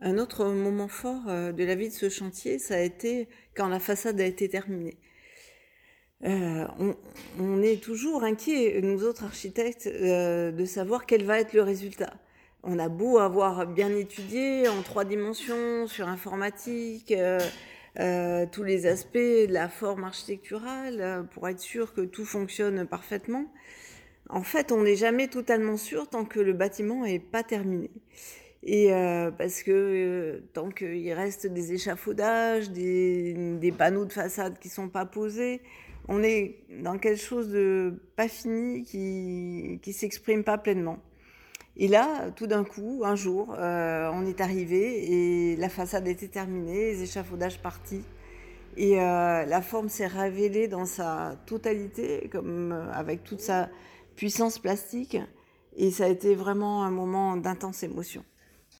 Un autre moment fort euh, de la vie de ce chantier, ça a été quand la façade a été terminée. Euh, on, est toujours inquiet, nous autres architectes, euh, de savoir quel va être le résultat. On a beau avoir bien étudié en trois dimensions, sur informatique, tous les aspects de la forme architecturale, pour être sûr que tout fonctionne parfaitement. En fait, on n'est jamais totalement sûr tant que le bâtiment n'est pas terminé. Et euh, parce que euh, tant qu'il reste des échafaudages, des, panneaux de façade qui sont pas posés, on est dans quelque chose de pas fini qui qui s'exprime pas pleinement. Et là, tout d'un coup, un jour, euh, on est arrivé et la façade était terminée, les échafaudages partis. Et la forme s'est révélée dans sa totalité, comme avec toute sa puissance plastique. Et ça a été vraiment un moment d'intense émotion.